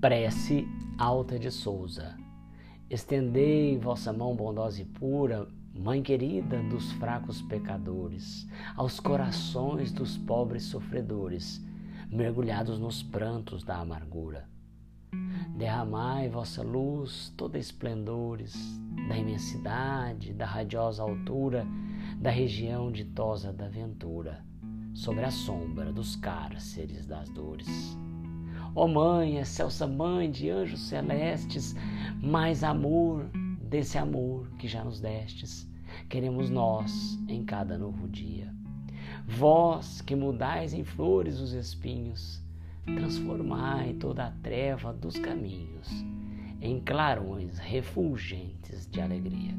Prece Alta de Souza. Estendei vossa mão bondosa e pura, Mãe querida dos fracos pecadores, aos corações dos pobres sofredores, mergulhados nos prantos da amargura. Derramai vossa luz toda esplendores da imensidade, da radiosa altura, da região ditosa da ventura, sobre a sombra dos cárceres das dores. Ó oh Mãe, excelsa Mãe de anjos celestes, mais amor desse amor que já nos destes, queremos nós em cada novo dia. Vós que mudais em flores os espinhos, transformai toda a treva dos caminhos em clarões refulgentes de alegria.